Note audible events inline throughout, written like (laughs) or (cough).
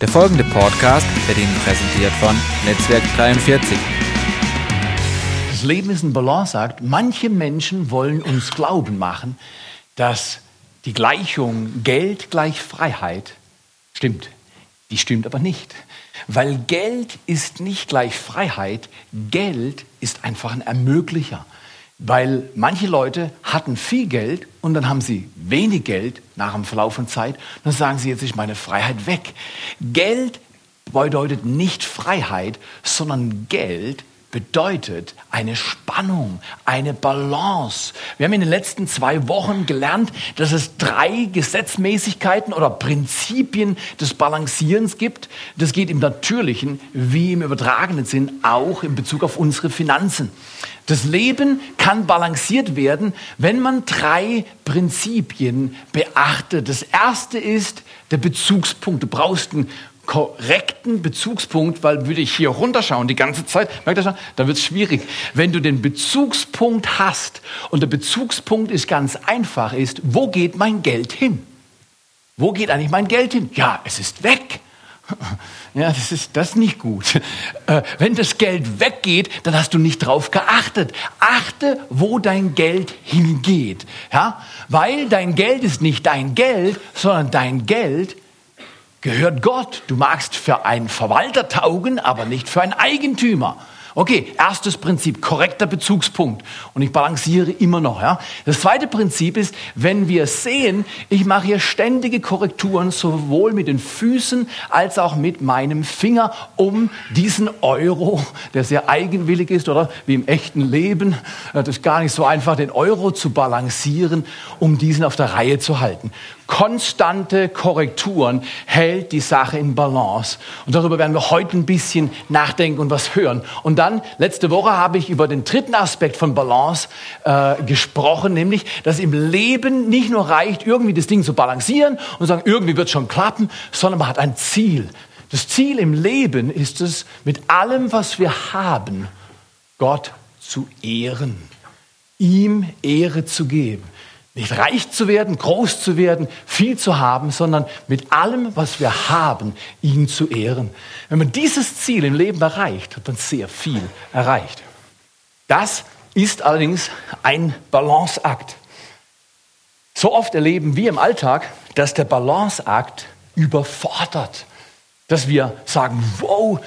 Der folgende Podcast wird Ihnen präsentiert von Netzwerk 43. Das Leben ist ein Balanceakt. Manche Menschen wollen uns glauben machen, dass die Gleichung Geld gleich Freiheit stimmt. Die stimmt aber nicht. Weil Geld ist nicht gleich Freiheit. Geld ist einfach ein Ermöglicher. Weil manche Leute hatten viel Geld und dann haben sie wenig Geld nach dem Verlauf von Zeit. Dann sagen sie, jetzt ist meine Freiheit weg. Geld bedeutet nicht Freiheit, sondern Geld bedeutet eine Spannung, eine Balance. Wir haben in den letzten zwei Wochen gelernt, dass es drei Gesetzmäßigkeiten oder Prinzipien des Balancierens gibt. Das geht im natürlichen wie im übertragenen Sinn auch in Bezug auf unsere Finanzen. Das Leben kann balanciert werden, wenn man drei Prinzipien beachtet. Das erste ist der Bezugspunkt. Du brauchst einen korrekten Bezugspunkt, weil würde ich hier runterschauen die ganze Zeit, merkt ihr schon, dann wird es schwierig. Wenn du den Bezugspunkt hast und der Bezugspunkt ist ganz einfach, ist, wo geht mein Geld hin? Wo geht eigentlich mein Geld hin? Ja, es ist weg. Ja, das ist das nicht gut. Äh, wenn das Geld weggeht, dann hast du nicht drauf geachtet. Achte, wo dein Geld hingeht. Ja, weil dein Geld ist nicht dein Geld, sondern dein Geld gehört Gott. Du magst für einen Verwalter taugen, aber nicht für einen Eigentümer. Okay, erstes Prinzip, korrekter Bezugspunkt. Und ich balanciere immer noch. Ja? Das zweite Prinzip ist, wenn wir sehen, ich mache hier ständige Korrekturen, sowohl mit den Füßen als auch mit meinem Finger, um diesen Euro, der sehr eigenwillig ist, oder wie im echten Leben, äh, das ist gar nicht so einfach, den Euro zu balancieren, um diesen auf der Reihe zu halten konstante Korrekturen hält die Sache in Balance. Und darüber werden wir heute ein bisschen nachdenken und was hören. Und dann, letzte Woche habe ich über den dritten Aspekt von Balance äh, gesprochen, nämlich, dass im Leben nicht nur reicht, irgendwie das Ding zu balancieren und sagen, irgendwie wird schon klappen, sondern man hat ein Ziel. Das Ziel im Leben ist es, mit allem, was wir haben, Gott zu ehren, ihm Ehre zu geben. Nicht reich zu werden, groß zu werden, viel zu haben, sondern mit allem, was wir haben, ihn zu ehren. Wenn man dieses Ziel im Leben erreicht, hat man sehr viel erreicht. Das ist allerdings ein Balanceakt. So oft erleben wir im Alltag, dass der Balanceakt überfordert dass wir sagen, wow,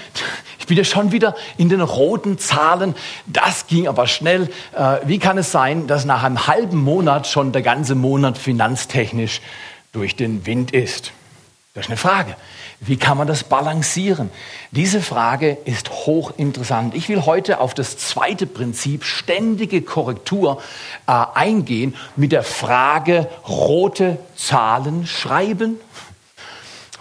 ich bin ja schon wieder in den roten Zahlen, das ging aber schnell. Äh, wie kann es sein, dass nach einem halben Monat schon der ganze Monat finanztechnisch durch den Wind ist? Das ist eine Frage. Wie kann man das balancieren? Diese Frage ist hochinteressant. Ich will heute auf das zweite Prinzip, ständige Korrektur, äh, eingehen mit der Frage, rote Zahlen schreiben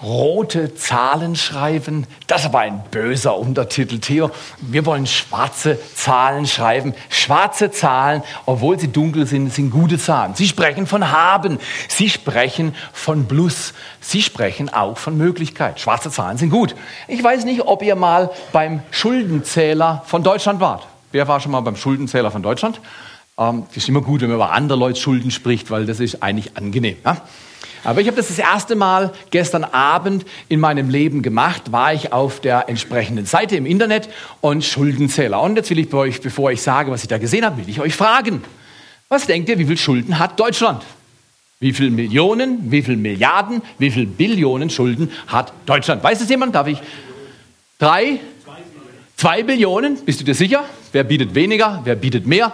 rote Zahlen schreiben. Das ist aber ein böser Untertitel, Theo. Wir wollen schwarze Zahlen schreiben. Schwarze Zahlen, obwohl sie dunkel sind, sind gute Zahlen. Sie sprechen von haben. Sie sprechen von Plus. Sie sprechen auch von Möglichkeit. Schwarze Zahlen sind gut. Ich weiß nicht, ob ihr mal beim Schuldenzähler von Deutschland wart. Wer war schon mal beim Schuldenzähler von Deutschland? Ähm, ist immer gut, wenn man über andere Leute Schulden spricht, weil das ist eigentlich angenehm. Ja? Aber ich habe das das erste Mal gestern Abend in meinem Leben gemacht, war ich auf der entsprechenden Seite im Internet und Schuldenzähler. Und jetzt will ich bei euch, bevor ich sage, was ich da gesehen habe, will ich euch fragen. Was denkt ihr, wie viel Schulden hat Deutschland? Wie viele Millionen, wie viele Milliarden, wie viele Billionen Schulden hat Deutschland? Weiß es jemand? Darf ich? Drei? Zwei Billionen? Bist du dir sicher? Wer bietet weniger? Wer bietet mehr?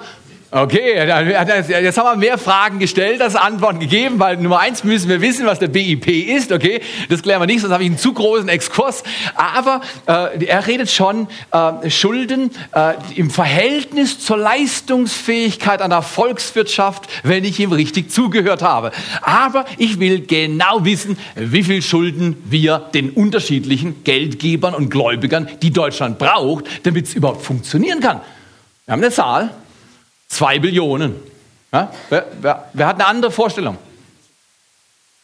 Okay, jetzt haben wir mehr Fragen gestellt, als Antworten gegeben, weil Nummer eins müssen wir wissen, was der BIP ist. Okay, das klären wir nicht, sonst habe ich einen zu großen Exkurs. Aber äh, er redet schon äh, Schulden äh, im Verhältnis zur Leistungsfähigkeit einer Volkswirtschaft, wenn ich ihm richtig zugehört habe. Aber ich will genau wissen, wie viel Schulden wir den unterschiedlichen Geldgebern und Gläubigern, die Deutschland braucht, damit es überhaupt funktionieren kann. Wir haben eine Zahl. Zwei Billionen. Ja? Wer, wer, wer, hat eine andere Vorstellung?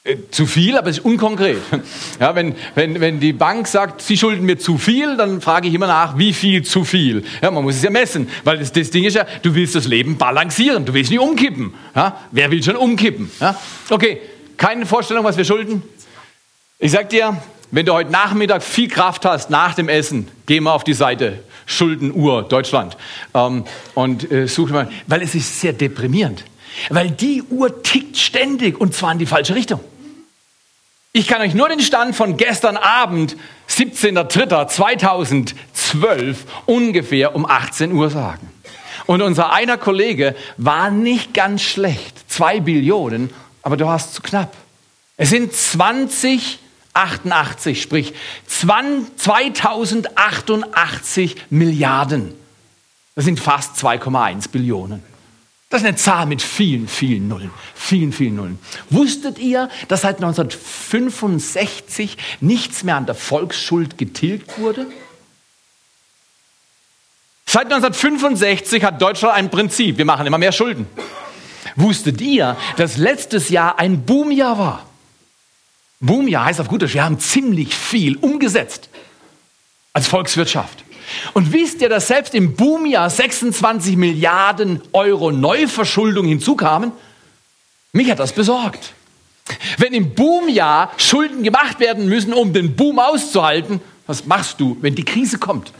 Äh, zu viel, aber es ist unkonkret. (laughs) Ja, wenn, wenn, wenn die Bank sagt, sie schulden mir zu viel, dann frage ich immer nach, wie viel zu viel. Ja, man muss es ja messen, weil das, das Ding ist ja, du willst das Leben balancieren, du willst nicht umkippen. Ja? Wer will schon umkippen? Ja? Okay, keine Vorstellung, was wir schulden? Ich sag dir, wenn du heute Nachmittag viel Kraft hast nach dem Essen, geh mal auf die Seite Schuldenuhr Deutschland ähm, und äh, such mal, weil es ist sehr deprimierend. Weil die Uhr tickt ständig und zwar in die falsche Richtung. Ich kann euch nur den Stand von gestern Abend, 17.03.2012, ungefähr um 18 Uhr sagen. Und unser einer Kollege war nicht ganz schlecht. Zwei Billionen, aber du hast zu knapp. Es sind 2088, sprich 2088 Milliarden. Das sind fast 2,1 Billionen. Das ist eine Zahl mit vielen, vielen Nullen. Vielen, vielen Nullen. Wusstet ihr, dass seit 1965 nichts mehr an der Volksschuld getilgt wurde? Seit 1965 hat Deutschland ein Prinzip. Wir machen immer mehr Schulden. Wusstet ihr, dass letztes Jahr ein Boomjahr war? Boomjahr heißt auf gut Deutsch, wir haben ziemlich viel umgesetzt als Volkswirtschaft. Und wisst ihr, dass selbst im Boomjahr 26 Milliarden Euro Neuverschuldung hinzukamen? Mich hat das besorgt. Wenn im Boomjahr Schulden gemacht werden müssen, um den Boom auszuhalten, was machst du, wenn die Krise kommt?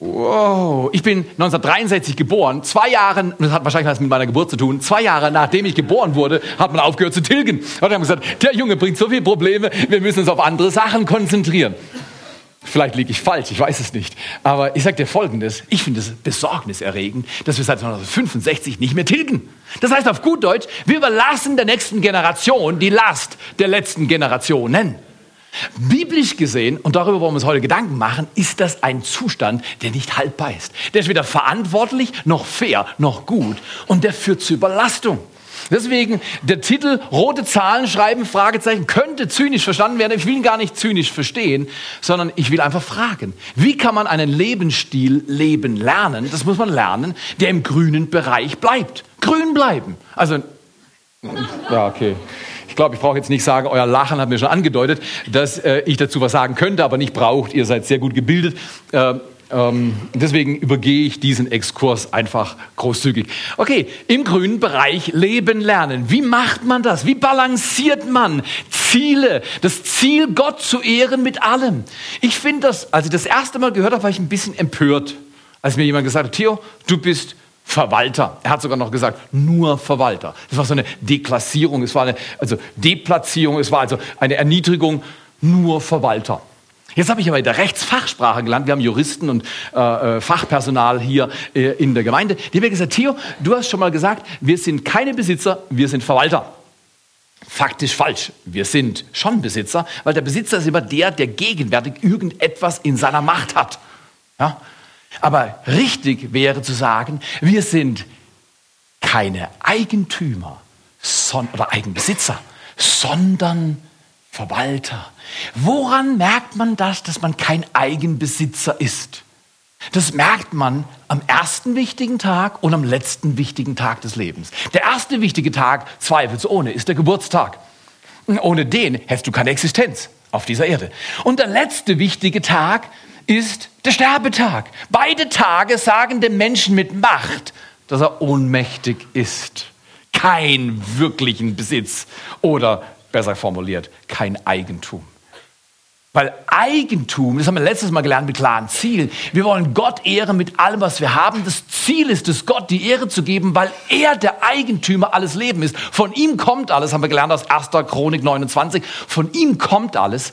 Wow, ich bin 1963 geboren. Zwei Jahre, das hat wahrscheinlich was mit meiner Geburt zu tun, zwei Jahre nachdem ich geboren wurde, hat man aufgehört zu tilgen. Und haben gesagt, der Junge bringt so viele Probleme, wir müssen uns auf andere Sachen konzentrieren. Vielleicht liege ich falsch, ich weiß es nicht. Aber ich sage dir Folgendes, ich finde es besorgniserregend, dass wir seit 1965 nicht mehr tilgen. Das heißt auf gut Deutsch, wir überlassen der nächsten Generation die Last der letzten Generationen. Biblisch gesehen, und darüber wollen wir uns heute Gedanken machen, ist das ein Zustand, der nicht haltbar ist. Der ist weder verantwortlich, noch fair, noch gut. Und der führt zu Überlastung. Deswegen der Titel Rote Zahlen schreiben, Fragezeichen, könnte zynisch verstanden werden. Ich will ihn gar nicht zynisch verstehen, sondern ich will einfach fragen, wie kann man einen Lebensstil leben lernen? Das muss man lernen, der im grünen Bereich bleibt. Grün bleiben. Also, ja, okay. Ich glaube, ich brauche jetzt nicht sagen, euer Lachen hat mir schon angedeutet, dass äh, ich dazu was sagen könnte, aber nicht braucht. Ihr seid sehr gut gebildet. Äh, ähm, deswegen übergehe ich diesen Exkurs einfach großzügig. Okay, im grünen Bereich leben lernen. Wie macht man das? Wie balanciert man Ziele? Das Ziel, Gott zu ehren mit allem. Ich finde das, als ich das erste Mal gehört habe, war ich ein bisschen empört, als mir jemand gesagt hat, Theo, du bist Verwalter. Er hat sogar noch gesagt, nur Verwalter. Das war so eine Deklassierung, es war eine also Deplatzierung, es war also eine Erniedrigung, nur Verwalter. Jetzt habe ich aber in der Rechtsfachsprache gelernt. Wir haben Juristen und äh, äh, Fachpersonal hier äh, in der Gemeinde. Die haben mir gesagt, Theo, du hast schon mal gesagt, wir sind keine Besitzer, wir sind Verwalter. Faktisch falsch. Wir sind schon Besitzer, weil der Besitzer ist immer der, der gegenwärtig irgendetwas in seiner Macht hat. Ja? Aber richtig wäre zu sagen, wir sind keine Eigentümer oder Eigenbesitzer, sondern Verwalter. Woran merkt man das, dass man kein Eigenbesitzer ist? Das merkt man am ersten wichtigen Tag und am letzten wichtigen Tag des Lebens. Der erste wichtige Tag, zweifelsohne, ist der Geburtstag. Ohne den hättest du keine Existenz auf dieser Erde. Und der letzte wichtige Tag ist der Sterbetag. Beide Tage sagen dem Menschen mit Macht, dass er ohnmächtig ist. Kein wirklichen Besitz oder besser formuliert, kein Eigentum. Weil Eigentum, das haben wir letztes Mal gelernt mit klaren Zielen. Wir wollen Gott ehren mit allem, was wir haben. Das Ziel ist es, Gott die Ehre zu geben, weil er der Eigentümer alles Leben ist. Von ihm kommt alles, haben wir gelernt aus 1. Chronik 29. Von ihm kommt alles.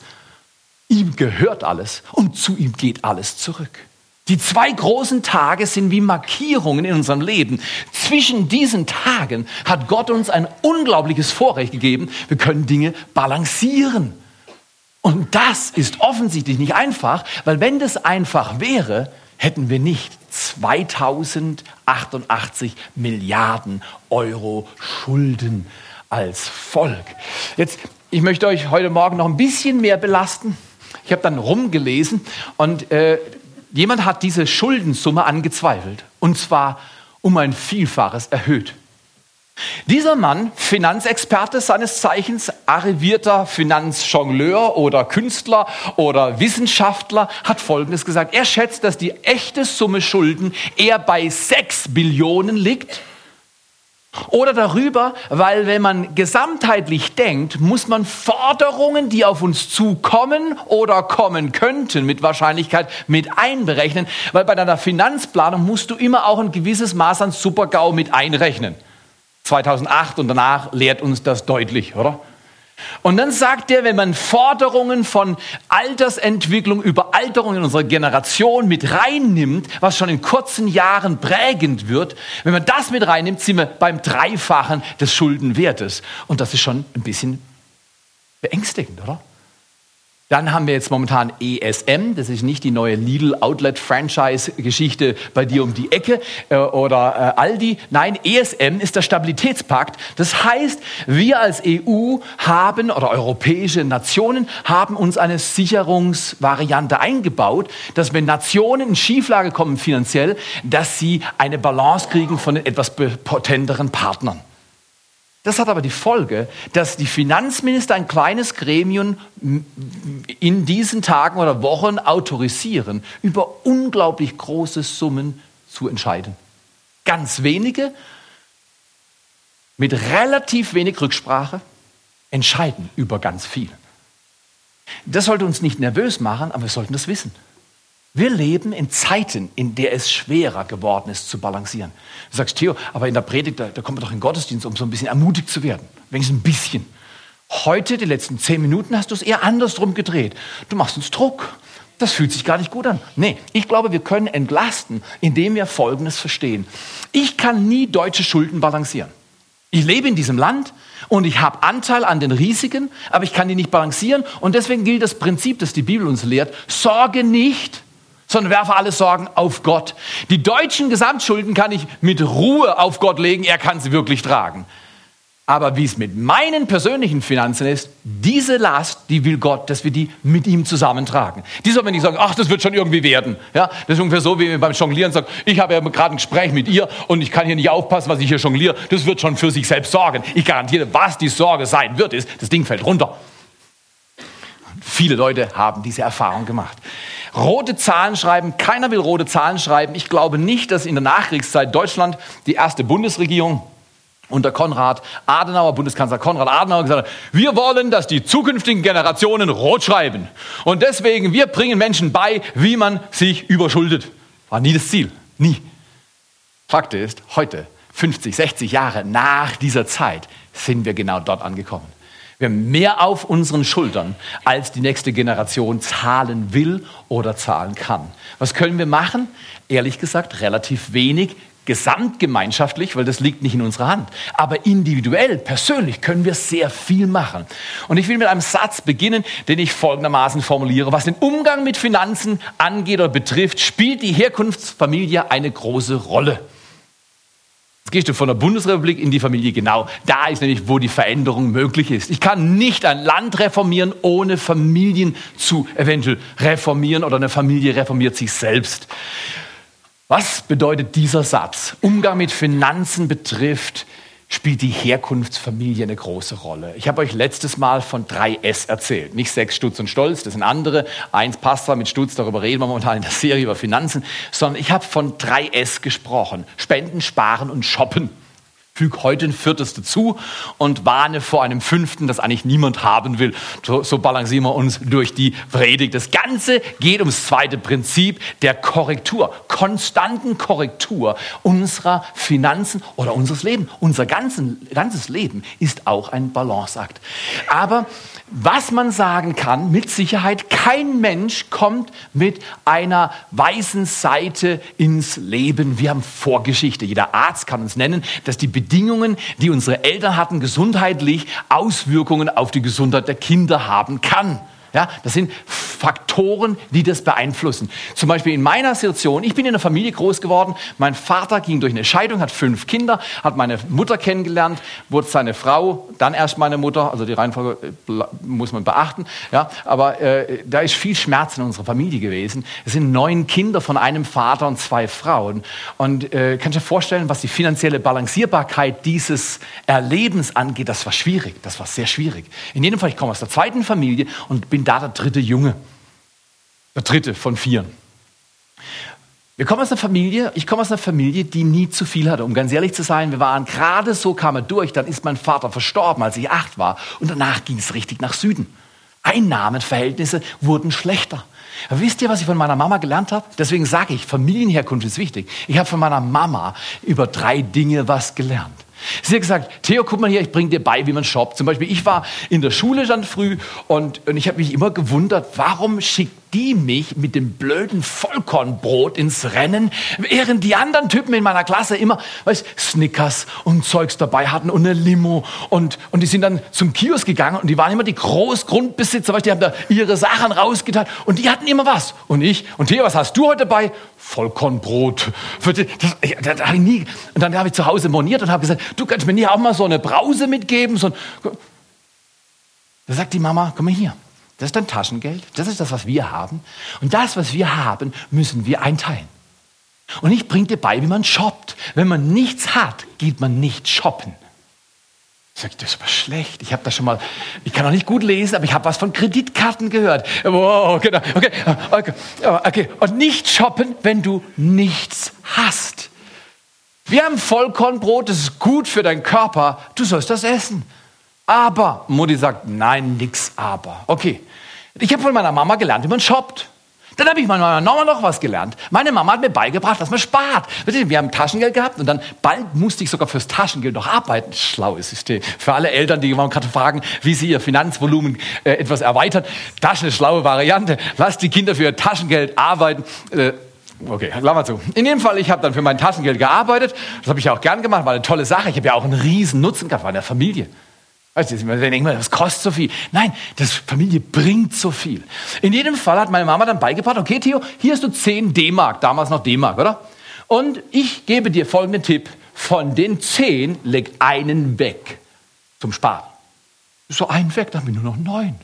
Ihm gehört alles und zu ihm geht alles zurück. Die zwei großen Tage sind wie Markierungen in unserem Leben. Zwischen diesen Tagen hat Gott uns ein unglaubliches Vorrecht gegeben. Wir können Dinge balancieren. Und das ist offensichtlich nicht einfach, weil wenn das einfach wäre, hätten wir nicht 2088 Milliarden Euro Schulden als Volk. Jetzt, ich möchte euch heute Morgen noch ein bisschen mehr belasten. Ich habe dann rumgelesen und äh, jemand hat diese Schuldensumme angezweifelt und zwar um ein Vielfaches erhöht. Dieser Mann, Finanzexperte seines Zeichens, arrivierter Finanzjongleur oder Künstler oder Wissenschaftler, hat Folgendes gesagt. Er schätzt, dass die echte Summe Schulden eher bei 6 Billionen liegt Oder darüber, weil wenn man gesamtheitlich denkt, muss man Forderungen, die auf uns zukommen oder kommen könnten, mit Wahrscheinlichkeit mit einberechnen, weil bei deiner Finanzplanung musst du immer auch ein gewisses Maß an Supergau mit einrechnen. 2008 und danach lehrt uns das deutlich, oder? Und dann sagt er, wenn man Forderungen von Altersentwicklung, Überalterung in unserer Generation mit reinnimmt, was schon in kurzen Jahren prägend wird, wenn man das mit reinnimmt, sind wir beim Dreifachen des Schuldenwertes. Und das ist schon ein bisschen beängstigend, oder? Dann haben wir jetzt momentan ESM, das ist nicht die neue Lidl Outlet Franchise Geschichte bei dir um die Ecke äh, oder äh, Aldi. Nein, ESM ist der Stabilitätspakt. Das heißt, wir als EU haben oder europäische Nationen haben uns eine Sicherungsvariante eingebaut, dass wenn Nationen in Schieflage kommen finanziell, dass sie eine Balance kriegen von den etwas potenteren Partnern. Das hat aber die Folge, dass die Finanzminister ein kleines Gremium in diesen Tagen oder Wochen autorisieren, über unglaublich große Summen zu entscheiden. Ganz wenige mit relativ wenig Rücksprache entscheiden über ganz viel. Das sollte uns nicht nervös machen, aber wir sollten das wissen. Wir leben in Zeiten, in der es schwerer geworden ist zu balancieren. Du sagst, Theo, aber in der Predigt, da, da kommt man doch in den Gottesdienst, um so ein bisschen ermutigt zu werden. Wenigstens ein bisschen. Heute, die letzten zehn Minuten, hast du es eher andersrum gedreht. Du machst uns Druck. Das fühlt sich gar nicht gut an. Nee, ich glaube, wir können entlasten, indem wir Folgendes verstehen. Ich kann nie deutsche Schulden balancieren. Ich lebe in diesem Land und ich habe Anteil an den Risiken, aber ich kann die nicht balancieren. Und deswegen gilt das Prinzip, das die Bibel uns lehrt, sorge nicht, sondern werfe alle Sorgen auf Gott. Die deutschen Gesamtschulden kann ich mit Ruhe auf Gott legen, er kann sie wirklich tragen. Aber wie es mit meinen persönlichen Finanzen ist, diese Last, die will Gott, dass wir die mit ihm zusammentragen. Die soll man nicht sagen, ach, das wird schon irgendwie werden. Ja, das ist ungefähr so, wie wir beim Jonglieren sagen, ich habe ja gerade ein Gespräch mit ihr und ich kann hier nicht aufpassen, was ich hier jongliere. Das wird schon für sich selbst sorgen. Ich garantiere, was die Sorge sein wird, ist, das Ding fällt runter. Viele Leute haben diese Erfahrung gemacht rote Zahlen schreiben. Keiner will rote Zahlen schreiben. Ich glaube nicht, dass in der Nachkriegszeit Deutschland die erste Bundesregierung unter Konrad Adenauer, Bundeskanzler Konrad Adenauer gesagt hat, wir wollen, dass die zukünftigen Generationen rot schreiben. Und deswegen, wir bringen Menschen bei, wie man sich überschuldet. War nie das Ziel. Nie. Fakt ist, heute, 50, 60 Jahre nach dieser Zeit, sind wir genau dort angekommen. Wir haben mehr auf unseren Schultern, als die nächste Generation zahlen will oder zahlen kann. Was können wir machen? Ehrlich gesagt, relativ wenig gesamtgemeinschaftlich, weil das liegt nicht in unserer Hand. Aber individuell, persönlich können wir sehr viel machen. Und ich will mit einem Satz beginnen, den ich folgendermaßen formuliere. Was den Umgang mit Finanzen angeht oder betrifft, spielt die Herkunftsfamilie eine große Rolle. Jetzt gehst du von der Bundesrepublik in die Familie. Genau, da ist nämlich, wo die Veränderung möglich ist. Ich kann nicht ein Land reformieren, ohne Familien zu eventuell reformieren oder eine Familie reformiert sich selbst. Was bedeutet dieser Satz? Umgang mit Finanzen betrifft spielt die Herkunftsfamilie eine große Rolle. Ich habe euch letztes Mal von 3S erzählt. Nicht Sex, Stutz und Stolz, das sind andere. Eins passt zwar mit Stutz, darüber reden wir momentan in der Serie über Finanzen, sondern ich habe von 3S gesprochen. Spenden, Sparen und Shoppen füge heute ein viertes dazu und warne vor einem fünften, das eigentlich niemand haben will. So, so balancieren wir uns durch die Predigt. Das Ganze geht ums zweite Prinzip der Korrektur, konstanten Korrektur unserer Finanzen oder unseres Lebens. Unser ganzen, ganzes Leben ist auch ein Balanceakt. Aber was man sagen kann, mit Sicherheit, kein Mensch kommt mit einer weißen Seite ins Leben. Wir haben Vorgeschichte. Jeder Arzt kann uns nennen, dass die Bedingungen, die unsere Eltern hatten, gesundheitlich Auswirkungen auf die Gesundheit der Kinder haben kann. Ja, das sind Faktoren, die das beeinflussen. Zum Beispiel in meiner Situation, ich bin in einer Familie groß geworden. Mein Vater ging durch eine Scheidung, hat fünf Kinder, hat meine Mutter kennengelernt, wurde seine Frau, dann erst meine Mutter. Also die Reihenfolge äh, muss man beachten. Ja, aber äh, da ist viel Schmerz in unserer Familie gewesen. Es sind neun Kinder von einem Vater und zwei Frauen. Und äh, kannst du dir vorstellen, was die finanzielle Balancierbarkeit dieses Erlebens angeht? Das war schwierig. Das war sehr schwierig. In jedem Fall, ich komme aus der zweiten Familie und bin da der dritte Junge. Der dritte von vier. Wir kommen aus einer Familie, ich komme aus einer Familie, die nie zu viel hatte. Um ganz ehrlich zu sein, wir waren gerade so, kam er durch, dann ist mein Vater verstorben, als ich acht war. Und danach ging es richtig nach Süden. Einnahmenverhältnisse wurden schlechter. Aber wisst ihr, was ich von meiner Mama gelernt habe? Deswegen sage ich, Familienherkunft ist wichtig. Ich habe von meiner Mama über drei Dinge was gelernt. Sie hat gesagt, Theo, guck mal hier, ich bringe dir bei, wie man shoppt. Zum Beispiel, ich war in der Schule dann früh und, und ich habe mich immer gewundert, warum schickt die mich mit dem blöden Vollkornbrot ins Rennen, während die anderen Typen in meiner Klasse immer, weißt, Snickers und Zeugs dabei hatten und eine Limo und, und die sind dann zum Kiosk gegangen und die waren immer die Großgrundbesitzer, weißt, die haben da ihre Sachen rausgetan und die hatten immer was. Und ich, und Theo, was hast du heute dabei? Vollkornbrot. Das, das, das nie. Und dann habe ich zu Hause moniert und habe gesagt, du kannst mir nicht auch mal so eine Brause mitgeben. So ein da sagt die Mama, komm mal hier. Das ist dein Taschengeld. Das ist das, was wir haben. Und das, was wir haben, müssen wir einteilen. Und ich bringe dir bei, wie man shoppt. Wenn man nichts hat, geht man nicht shoppen. Sag ich, das ist aber schlecht. Ich habe das schon mal, ich kann auch nicht gut lesen, aber ich habe was von Kreditkarten gehört. Wow, genau, okay, okay, okay. Und nicht shoppen, wenn du nichts hast. Wir haben Vollkornbrot, das ist gut für deinen Körper. Du sollst das essen. Aber, Mutti sagt, nein, nix aber. Okay. Ich habe von meiner Mama gelernt, wie man shoppt. Dann habe ich meiner Mama noch was gelernt. Meine Mama hat mir beigebracht, dass man spart. Wir haben Taschengeld gehabt und dann bald musste ich sogar fürs Taschengeld noch arbeiten. Schlaues System. Für alle Eltern, die gerade fragen, wie sie ihr Finanzvolumen äh, etwas erweitern. Das ist eine schlaue Variante. Lass die Kinder für ihr Taschengeld arbeiten. Äh, Okay, lass mal zu. In dem Fall, ich habe dann für mein Taschengeld gearbeitet. Das habe ich auch gern gemacht, war eine tolle Sache. Ich habe ja auch einen riesen Nutzen gehabt, in der Familie. Weißt du, wir denken, das kostet so viel. Nein, das Familie bringt so viel. In jedem Fall hat meine Mama dann beigebracht, okay Theo, hier hast du 10 D-Mark, damals noch D-Mark, oder? Und ich gebe dir folgenden Tipp. Von den 10 leg einen weg zum Sparen. So einen weg, dann haben wir nur noch neun.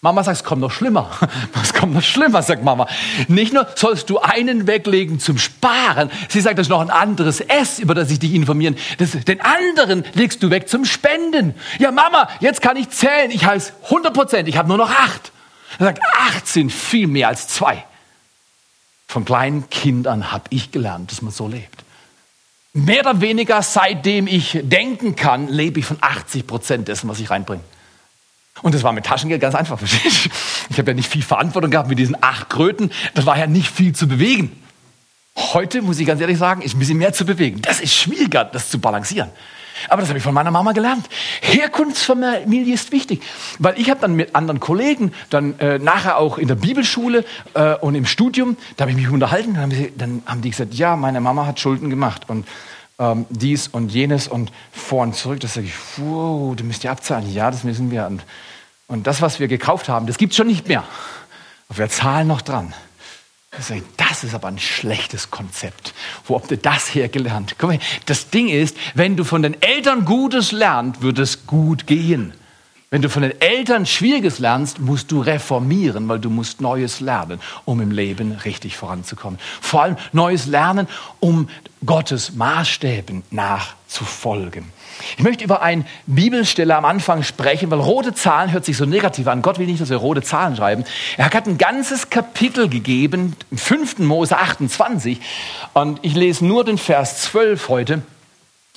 Mama sagt, es kommt noch schlimmer. (laughs) Es kommt noch schlimmer, sagt Mama. Nicht nur sollst du einen weglegen zum Sparen, sie sagt, das ist noch ein anderes S, über das ich dich informieren. Das, den anderen legst du weg zum Spenden. Ja, Mama, jetzt kann ich zählen. Ich heiße 100 Prozent, ich habe nur noch acht. Er sagt, acht sind viel mehr als zwei. Von kleinen Kindern habe ich gelernt, dass man so lebt. Mehr oder weniger, seitdem ich denken kann, lebe ich von 80 Prozent dessen, was ich reinbringe. Und das war mit Taschengeld ganz einfach. (laughs) Ich habe ja nicht viel Verantwortung gehabt mit diesen acht Kröten. Das war ja nicht viel zu bewegen. Heute, muss ich ganz ehrlich sagen, ist ein bisschen mehr zu bewegen. Das ist schwieriger, das zu balancieren. Aber das habe ich von meiner Mama gelernt. Herkunftsfamilie ist wichtig, weil ich habe dann mit anderen Kollegen dann äh, nachher auch in der Bibelschule äh, und im Studium, da habe ich mich unterhalten, dann haben, sie, dann haben die gesagt, ja, meine Mama hat Schulden gemacht und ähm, dies und jenes und vor und zurück. Das sage ich, wow, du müsst ja abzahlen. Ja, das müssen wir. Und und das, was wir gekauft haben, das gibt es schon nicht mehr. Aber wir zahlen noch dran. Das ist aber ein schlechtes Konzept. Wo habt ihr das hergelernt? Guck mal, das Ding ist, wenn du von den Eltern Gutes lernst, wird es gut gehen. Wenn du von den Eltern Schwieriges lernst, musst du reformieren, weil du musst Neues lernen, um im Leben richtig voranzukommen. Vor allem Neues lernen, um Gottes Maßstäben nachzufolgen. Ich möchte über eine Bibelstelle am Anfang sprechen, weil rote Zahlen hört sich so negativ an. Gott will nicht, dass wir rote Zahlen schreiben. Er hat ein ganzes Kapitel gegeben, im 5. Mose 28. Und ich lese nur den Vers 12 heute.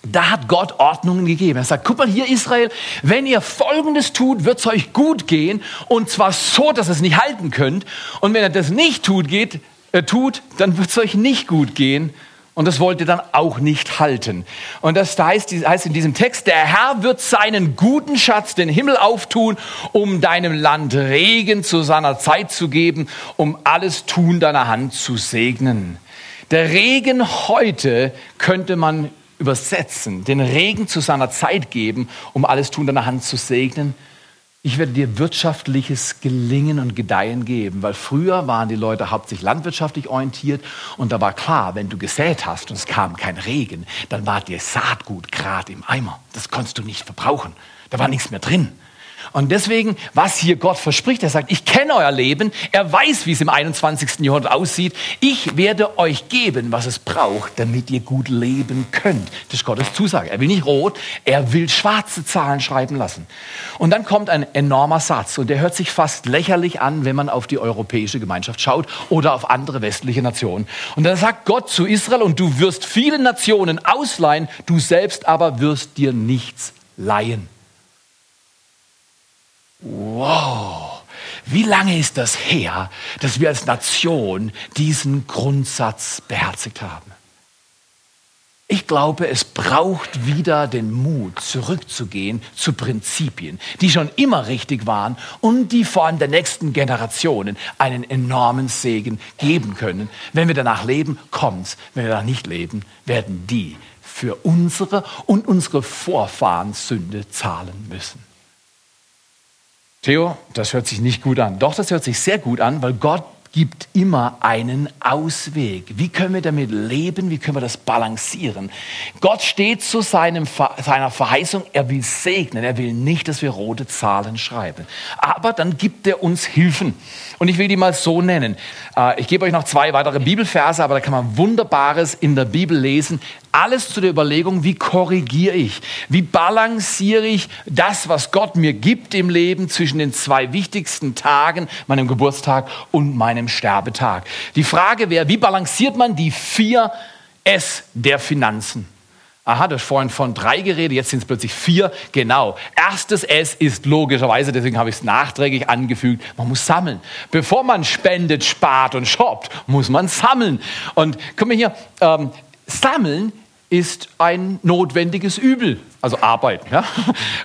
Da hat Gott Ordnungen gegeben. Er sagt, guck mal hier Israel, wenn ihr Folgendes tut, wird es euch gut gehen. Und zwar so, dass ihr es nicht halten könnt. Und wenn ihr das nicht tut, geht, äh, tut dann wird es euch nicht gut gehen. Und das wollte dann auch nicht halten. Und das heißt, heißt in diesem Text, der Herr wird seinen guten Schatz, den Himmel auftun, um deinem Land Regen zu seiner Zeit zu geben, um alles Tun deiner Hand zu segnen. Der Regen heute könnte man übersetzen, den Regen zu seiner Zeit geben, um alles Tun deiner Hand zu segnen ich werde dir wirtschaftliches Gelingen und Gedeihen geben, weil früher waren die Leute hauptsächlich landwirtschaftlich orientiert und da war klar, wenn du gesät hast und es kam kein Regen, dann war dir Saatgut gerade im Eimer. Das konntest du nicht verbrauchen. Da war nichts mehr drin. Und deswegen, was hier Gott verspricht, er sagt, ich kenne euer Leben, er weiß, wie es im 21. Jahrhundert aussieht. Ich werde euch geben, was es braucht, damit ihr gut leben könnt. Das ist Gottes Zusage. Er will nicht rot, er will schwarze Zahlen schreiben lassen. Und dann kommt ein enormer Satz und der hört sich fast lächerlich an, wenn man auf die europäische Gemeinschaft schaut oder auf andere westliche Nationen. Und dann sagt Gott zu Israel, und du wirst viele Nationen ausleihen, du selbst aber wirst dir nichts leihen. Wow, wie lange ist das her, dass wir als Nation diesen Grundsatz beherzigt haben? Ich glaube, es braucht wieder den Mut, zurückzugehen zu Prinzipien, die schon immer richtig waren und die vor allem der nächsten Generationen einen enormen Segen geben können. Wenn wir danach leben, kommt's. Wenn wir danach nicht leben, werden die für unsere und unsere Vorfahren Sünde zahlen müssen. Theo, das hört sich nicht gut an. Doch, das hört sich sehr gut an, weil Gott gibt immer einen Ausweg. Wie können wir damit leben? Wie können wir das balancieren? Gott steht zu seinem, seiner Verheißung, er will segnen, er will nicht, dass wir rote Zahlen schreiben. Aber dann gibt er uns Hilfen. Und ich will die mal so nennen. Äh, ich gebe euch noch zwei weitere Bibelverse, aber da kann man Wunderbares in der Bibel lesen. Alles zu der Überlegung, wie korrigiere ich? Wie balanciere ich das, was Gott mir gibt im Leben zwischen den zwei wichtigsten Tagen, meinem Geburtstag und meinem Sterbetag? Die Frage wäre, wie balanciert man die vier S der Finanzen? Aha, du hast vorhin von drei geredet, jetzt sind es plötzlich vier. Genau. Erstes S ist logischerweise, deswegen habe ich es nachträglich angefügt, man muss sammeln. Bevor man spendet, spart und shoppt, muss man sammeln. Und guck mal hier, ähm, sammeln ist ein notwendiges Übel, also arbeiten. Ja? (laughs)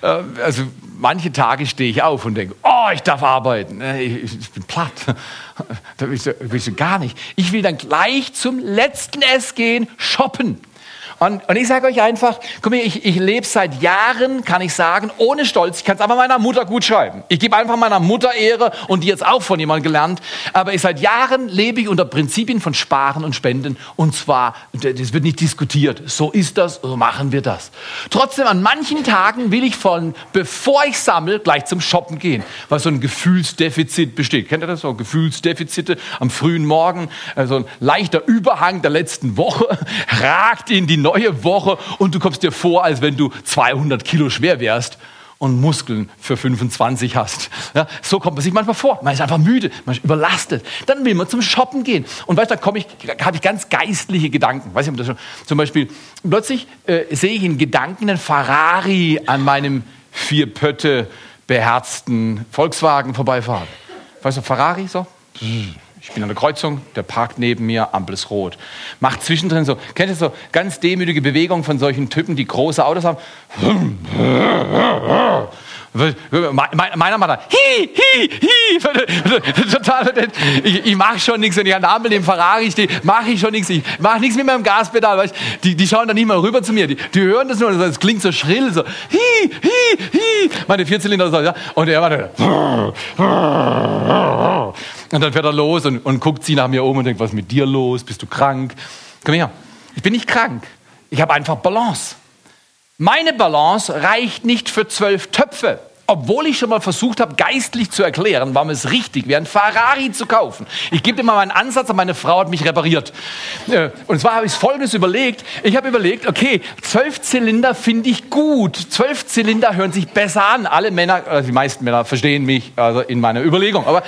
Äh, also manche Tage stehe ich auf und denke, oh, ich darf arbeiten. Äh, ich, bin platt. (laughs) Da will ich, will ich gar nicht. Ich will dann gleich zum letzten S gehen, shoppen. Und, und ich sage euch einfach, guck mal, ich, ich lebe seit Jahren, kann ich sagen, ohne Stolz. Ich kann es aber meiner Mutter gut schreiben. Ich gebe einfach meiner Mutter Ehre und die jetzt auch von jemandem gelernt. Aber ich, seit Jahren lebe ich unter Prinzipien von Sparen und Spenden. Und zwar, das wird nicht diskutiert. So ist das, so machen wir das. Trotzdem, an manchen Tagen will ich von, bevor ich sammle, gleich zum Shoppen gehen. Weil so ein Gefühlsdefizit besteht. Kennt ihr das? So Gefühlsdefizite am frühen Morgen. So also ein leichter Überhang der letzten Woche (laughs) ragt in die neue Woche und du kommst dir vor, als wenn du 200 Kilo schwer wärst und Muskeln für 25 hast. Ja, so kommt man sich manchmal vor. Man ist einfach müde, man ist überlastet. Dann will man zum Shoppen gehen. Und weißt, da komme ich, habe ich ganz geistliche Gedanken. Weiß ich, schon, zum Beispiel, plötzlich äh, sehe ich in Gedanken einen Ferrari an meinem vier Pötte beherzten Volkswagen vorbeifahren. Weißt du, Ferrari so? Ich bin an der Kreuzung, der parkt neben mir, Ampel ist rot. Macht zwischendrin so, kennt ihr so ganz demütige Bewegungen von solchen Typen, die große Autos haben? Meiner Mann, hi, hi, hi, total, ich, ich mache schon nichts, wenn ich an der Ampel im Ferrari stehe, mache ich schon nichts, ich mache nichts mit meinem Gaspedal, weißt, die, die schauen dann nicht mal rüber zu mir, die, die hören das nur, das klingt so schrill, so, hi, hi, hi, meine Vierzylinder, so, ja, und er war da, und dann fährt er los und, und guckt sie nach mir um und denkt, was ist mit dir los, bist du krank? Komm her, ich bin nicht krank, ich habe einfach Balance. Meine Balance reicht nicht für zwölf Töpfe. Obwohl ich schon mal versucht habe, geistlich zu erklären, warum es richtig wäre, ein Ferrari zu kaufen. Ich gebe dir mal meinen Ansatz, aber meine Frau hat mich repariert. Äh, und zwar habe ich Folgendes überlegt. Ich habe überlegt, okay, zwölf Zylinder finde ich gut. Zwölf Zylinder hören sich besser an. Alle Männer, also die meisten Männer verstehen mich also in meiner Überlegung. Aber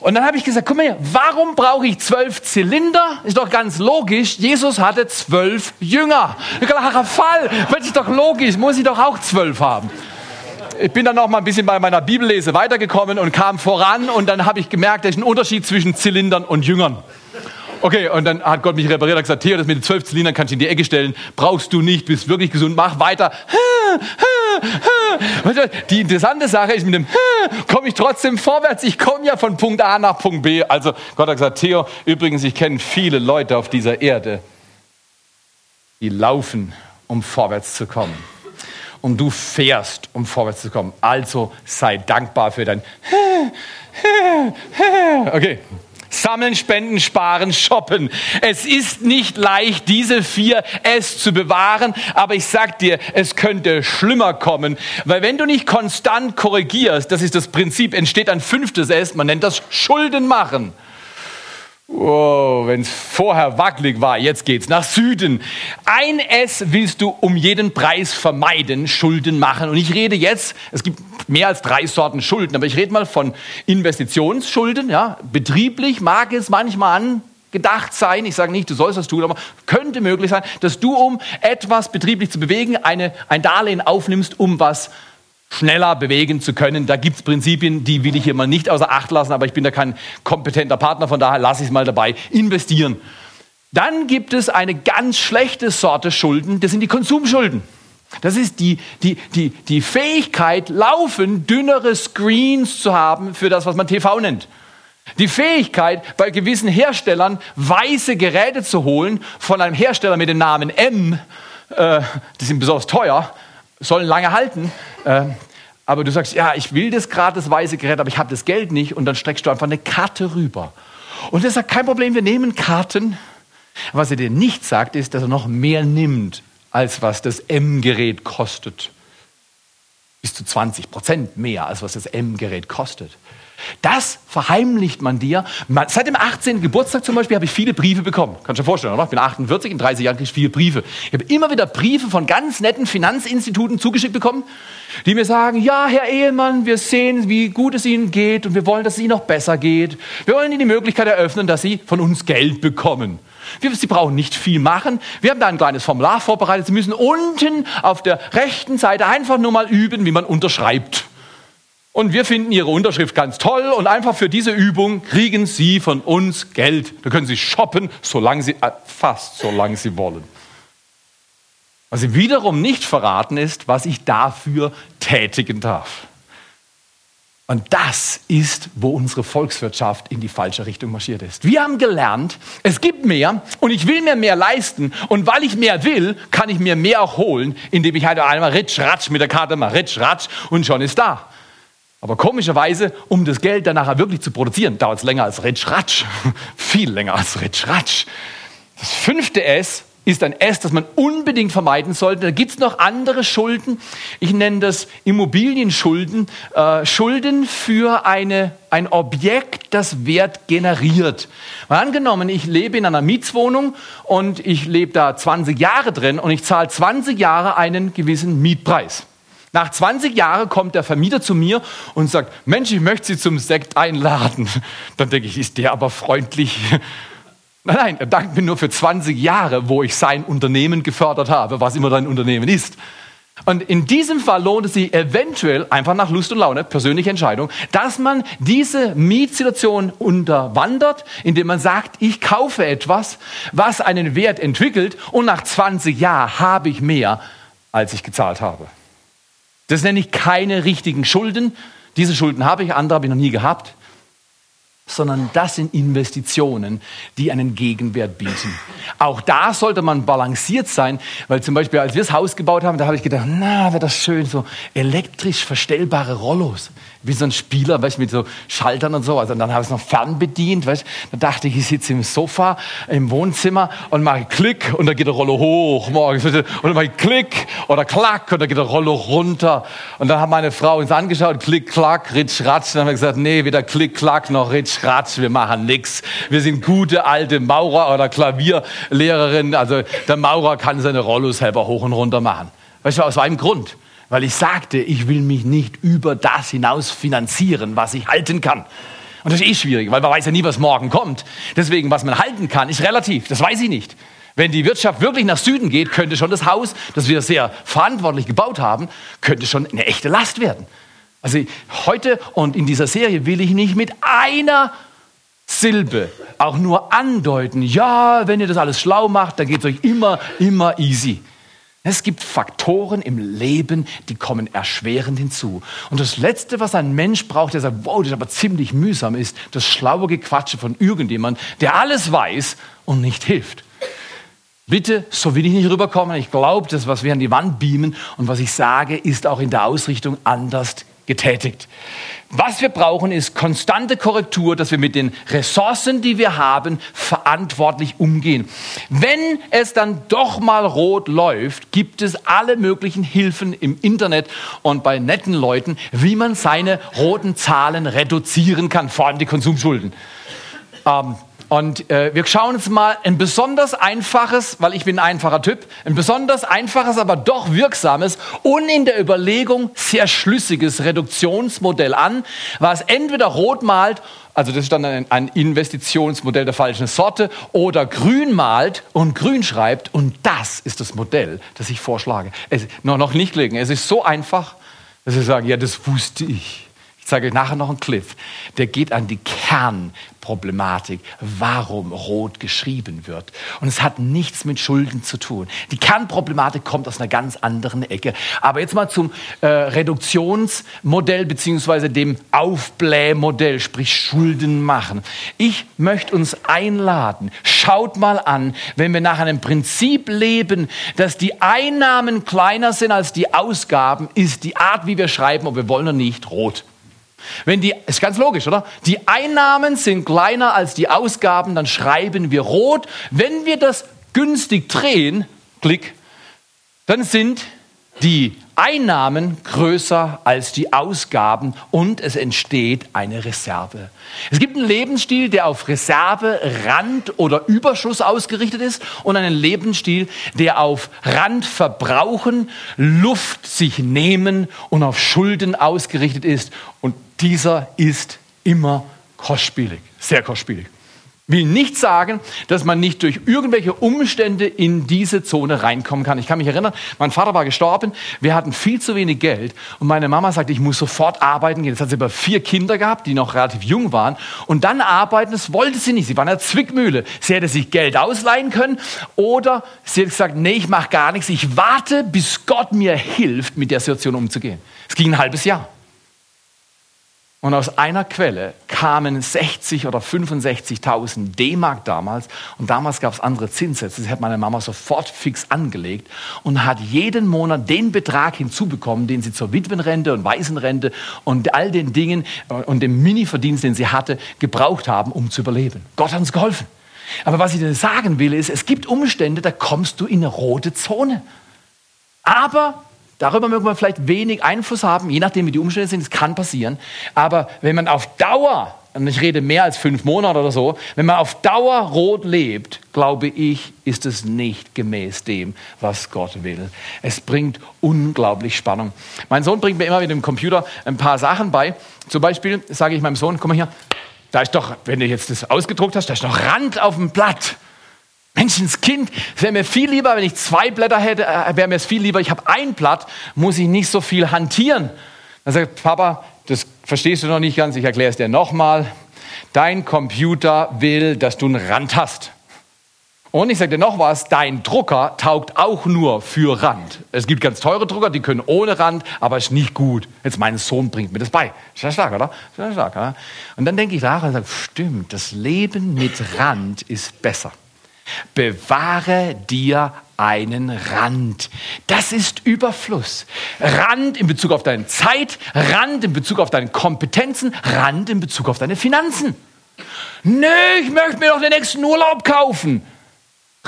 und dann habe ich gesagt, guck mal her, warum brauche ich zwölf Zylinder? Ist doch ganz logisch. Jesus hatte zwölf Jünger. Klarer Fall. Das ist doch logisch. Muss ich doch auch zwölf haben. Ich bin dann noch mal ein bisschen bei meiner Bibellese weitergekommen und kam voran und dann habe ich gemerkt, da ist ein Unterschied zwischen Zylindern und Jüngern. Okay, und dann hat Gott mich repariert und gesagt, Theo, das mit den zwölf Zylindern kannst du in die Ecke stellen. Brauchst du nicht, bist wirklich gesund, mach weiter. Die interessante Sache ist, mit dem komme ich trotzdem vorwärts. Ich komme ja von Punkt A nach Punkt B. Also Gott hat gesagt, Theo, übrigens, ich kenne viele Leute auf dieser Erde, die laufen, um vorwärts zu kommen. Und du fährst, um vorwärts zu kommen. Also sei dankbar für dein Okay. Sammeln, spenden, sparen, shoppen. Es ist nicht leicht, diese vier S zu bewahren, aber ich sag dir, es könnte schlimmer kommen, weil wenn du nicht konstant korrigierst, das ist das Prinzip, entsteht ein fünftes S, man nennt das Schulden machen. Wow, wenn es vorher wackelig war, jetzt geht's nach Süden. Ein S willst du um jeden Preis vermeiden, Schulden machen. Und ich rede jetzt, es gibt mehr als drei Sorten Schulden, aber ich rede mal von Investitionsschulden. Ja, betrieblich mag es manchmal angedacht sein. Ich sage nicht, du sollst das tun, aber könnte möglich sein, dass du, um etwas betrieblich zu bewegen, eine, ein Darlehen aufnimmst, um was schneller bewegen zu können. Da gibt es Prinzipien, die will ich hier mal nicht außer Acht lassen, aber ich bin da kein kompetenter Partner, von daher lasse ich es mal dabei. Investieren. Dann gibt es eine ganz schlechte Sorte Schulden, das sind die Konsumschulden. Das ist die, die, die, die Fähigkeit, laufend dünnere Screens zu haben für das, was man TV nennt. Die Fähigkeit, bei gewissen Herstellern weiße Geräte zu holen von einem Hersteller mit dem Namen M, äh, die sind besonders teuer, sollen lange halten. Äh, aber du sagst, ja, ich will das das weiße Gerät, aber ich habe das Geld nicht. Und dann streckst du einfach eine Karte rüber. Und er sagt, kein Problem, wir nehmen Karten. Was er dir nicht sagt, ist, dass er noch mehr nimmt, als was das M-Gerät kostet. Bis zu 20 Prozent mehr, als was das M-Gerät kostet. Das verheimlicht man dir. Seit dem 18. Geburtstag zum Beispiel habe ich viele Briefe bekommen. Kannst du dir vorstellen, oder? Ich bin 48, in 30 Jahren kriege ich viele Briefe. Ich habe immer wieder Briefe von ganz netten Finanzinstituten zugeschickt bekommen, die mir sagen, ja, Herr Ehemann, wir sehen, wie gut es Ihnen geht und wir wollen, dass es Ihnen noch besser geht. Wir wollen Ihnen die Möglichkeit eröffnen, dass Sie von uns Geld bekommen. Sie brauchen nicht viel machen. Wir haben da ein kleines Formular vorbereitet. Sie müssen unten auf der rechten Seite einfach nur mal üben, wie man unterschreibt. Und wir finden Ihre Unterschrift ganz toll und einfach für diese Übung kriegen Sie von uns Geld. Da können Sie shoppen, solange Sie, äh, fast solange Sie wollen. Was Sie wiederum nicht verraten ist, was ich dafür tätigen darf. Und das ist, wo unsere Volkswirtschaft in die falsche Richtung marschiert ist. Wir haben gelernt, es gibt mehr und ich will mir mehr leisten. Und weil ich mehr will, kann ich mir mehr auch holen, indem ich halt einmal ritsch, ratsch mit der Karte mal ritsch, ratsch und schon ist da. Aber komischerweise, um das Geld dann nachher wirklich zu produzieren, dauert es länger als Ritsch-Ratsch. (laughs) Viel länger als Ritsch-Ratsch. Das fünfte S ist ein S, das man unbedingt vermeiden sollte. Da gibt es noch andere Schulden. Ich nenne das Immobilienschulden. Äh, Schulden für eine, ein Objekt, das Wert generiert. Mal angenommen, ich lebe in einer Mietswohnung und ich lebe da 20 Jahre drin und ich zahle 20 Jahre einen gewissen Mietpreis. Nach 20 Jahren kommt der Vermieter zu mir und sagt, Mensch, ich möchte Sie zum Sekt einladen. Dann denke ich, ist der aber freundlich. Nein, nein, er dankt mir nur für 20 Jahre, wo ich sein Unternehmen gefördert habe, was immer dein Unternehmen ist. Und in diesem Fall lohnt es sich eventuell einfach nach Lust und Laune, persönliche Entscheidung, dass man diese Mietsituation unterwandert, indem man sagt, ich kaufe etwas, was einen Wert entwickelt und nach 20 Jahren habe ich mehr, als ich gezahlt habe. Das nenne ich keine richtigen Schulden. Diese Schulden habe ich, andere habe ich noch nie gehabt. Sondern das sind Investitionen, die einen Gegenwert bieten. Auch da sollte man balanciert sein, weil zum Beispiel, als wir das Haus gebaut haben, da habe ich gedacht, na, wäre das schön, so elektrisch verstellbare Rollos wie so ein Spieler, weißt, mit so Schaltern und so. Also dann habe ich es noch fernbedient, weißt. Da dachte ich, ich sitze im Sofa im Wohnzimmer und mache Klick und da geht der Rollo hoch morgens und dann mache ich Klick oder Klack und da geht der Rollo runter. Und dann hat meine Frau uns angeschaut, Klick, Klack, Ritsch, Ratsch. Dann haben wir gesagt, nee, weder Klick, Klack noch Ritsch, Ratsch, wir machen nix. Wir sind gute alte Maurer oder Klavierlehrerin. Also der Maurer kann seine Rollo selber hoch und runter machen. Weißt du, aus einem Grund weil ich sagte, ich will mich nicht über das hinaus finanzieren, was ich halten kann. Und das ist eh schwierig, weil man weiß ja nie, was morgen kommt. Deswegen, was man halten kann, ist relativ. Das weiß ich nicht. Wenn die Wirtschaft wirklich nach Süden geht, könnte schon das Haus, das wir sehr verantwortlich gebaut haben, könnte schon eine echte Last werden. Also heute und in dieser Serie will ich nicht mit einer Silbe auch nur andeuten, ja, wenn ihr das alles schlau macht, dann geht es euch immer, immer easy. Es gibt Faktoren im Leben, die kommen erschwerend hinzu. Und das Letzte, was ein Mensch braucht, der sagt, wow, das ist aber ziemlich mühsam, ist das schlaue Gequatsche von irgendjemand, der alles weiß und nicht hilft. Bitte, so will ich nicht rüberkommen. Ich glaube, das, was wir an die Wand beamen und was ich sage, ist auch in der Ausrichtung anders getätigt. Was wir brauchen, ist konstante Korrektur, dass wir mit den Ressourcen, die wir haben, verantwortlich umgehen. Wenn es dann doch mal rot läuft, gibt es alle möglichen Hilfen im Internet und bei netten Leuten, wie man seine roten Zahlen reduzieren kann, vor allem die Konsumschulden. Ähm, und äh, wir schauen uns mal ein besonders einfaches, weil ich bin ein einfacher Typ, ein besonders einfaches, aber doch wirksames und in der Überlegung sehr schlüssiges Reduktionsmodell an, was entweder rot malt, also das ist dann ein, ein Investitionsmodell der falschen Sorte, oder grün malt und grün schreibt. Und das ist das Modell, das ich vorschlage. Es, noch, noch nicht klicken. Es ist so einfach, dass Sie sagen, ja, das wusste ich. Ich zeige euch nachher noch einen Cliff. Der geht an die Kern Problematik, warum rot geschrieben wird. Und es hat nichts mit Schulden zu tun. Die Kernproblematik kommt aus einer ganz anderen Ecke. Aber jetzt mal zum äh, Reduktionsmodell beziehungsweise dem Aufblähmodell, sprich Schulden machen. Ich möchte uns einladen, schaut mal an, wenn wir nach einem Prinzip leben, dass die Einnahmen kleiner sind als die Ausgaben, ist die Art, wie wir schreiben, ob wir wollen oder nicht, rot. Wenn die, ist ganz logisch, oder? Die Einnahmen sind kleiner als die Ausgaben, dann schreiben wir rot. Wenn wir das günstig drehen, Klick, dann sind die Einnahmen größer als die Ausgaben und es entsteht eine Reserve. Es gibt einen Lebensstil, der auf Reserve, Rand oder Überschuss ausgerichtet ist und einen Lebensstil, der auf Rand verbrauchen, Luft sich nehmen und auf Schulden ausgerichtet ist. Und dieser ist immer kostspielig, sehr kostspielig will nicht sagen, dass man nicht durch irgendwelche Umstände in diese Zone reinkommen kann. Ich kann mich erinnern, mein Vater war gestorben, wir hatten viel zu wenig Geld und meine Mama sagte, ich muss sofort arbeiten gehen. Jetzt hat sie aber vier Kinder gehabt, die noch relativ jung waren und dann arbeiten, das wollte sie nicht. Sie war in der Zwickmühle. Sie hätte sich Geld ausleihen können oder sie hat gesagt, nee, ich mache gar nichts. Ich warte, bis Gott mir hilft, mit der Situation umzugehen. Es ging ein halbes Jahr. Und aus einer Quelle kamen 60 oder 65.000 D-Mark damals. Und damals gab es andere Zinssätze. Das hat meine Mama sofort fix angelegt und hat jeden Monat den Betrag hinzubekommen, den sie zur Witwenrente und Waisenrente und all den Dingen und dem Mini-Verdienst, den sie hatte, gebraucht haben, um zu überleben. Gott hat uns geholfen. Aber was ich dir sagen will, ist, es gibt Umstände, da kommst du in eine rote Zone. Aber Darüber mögen wir vielleicht wenig Einfluss haben, je nachdem, wie die Umstände sind. Es kann passieren. Aber wenn man auf Dauer, und ich rede mehr als fünf Monate oder so, wenn man auf Dauer rot lebt, glaube ich, ist es nicht gemäß dem, was Gott will. Es bringt unglaublich Spannung. Mein Sohn bringt mir immer mit dem Computer ein paar Sachen bei. Zum Beispiel sage ich meinem Sohn, komm mal hier, da ist doch, wenn du jetzt das ausgedruckt hast, da ist noch Rand auf dem Blatt. Menschenskind, es wäre mir viel lieber, wenn ich zwei Blätter hätte, äh, wäre mir es viel lieber, ich habe ein Blatt, muss ich nicht so viel hantieren. Dann sagt Papa, das verstehst du noch nicht ganz, ich erkläre es dir nochmal. Dein Computer will, dass du einen Rand hast. Und ich sage dir noch was, dein Drucker taugt auch nur für Rand. Es gibt ganz teure Drucker, die können ohne Rand, aber ist nicht gut. Jetzt mein Sohn bringt mir das bei. Ist ja stark, oder? Ist ja stark, oder? Und dann denke ich daran und sage, stimmt, das Leben mit Rand ist besser. Bewahre dir einen Rand. Das ist Überfluss. Rand in Bezug auf deine Zeit, Rand in Bezug auf deine Kompetenzen, Rand in Bezug auf deine Finanzen. Nö, ich möchte mir doch den nächsten Urlaub kaufen.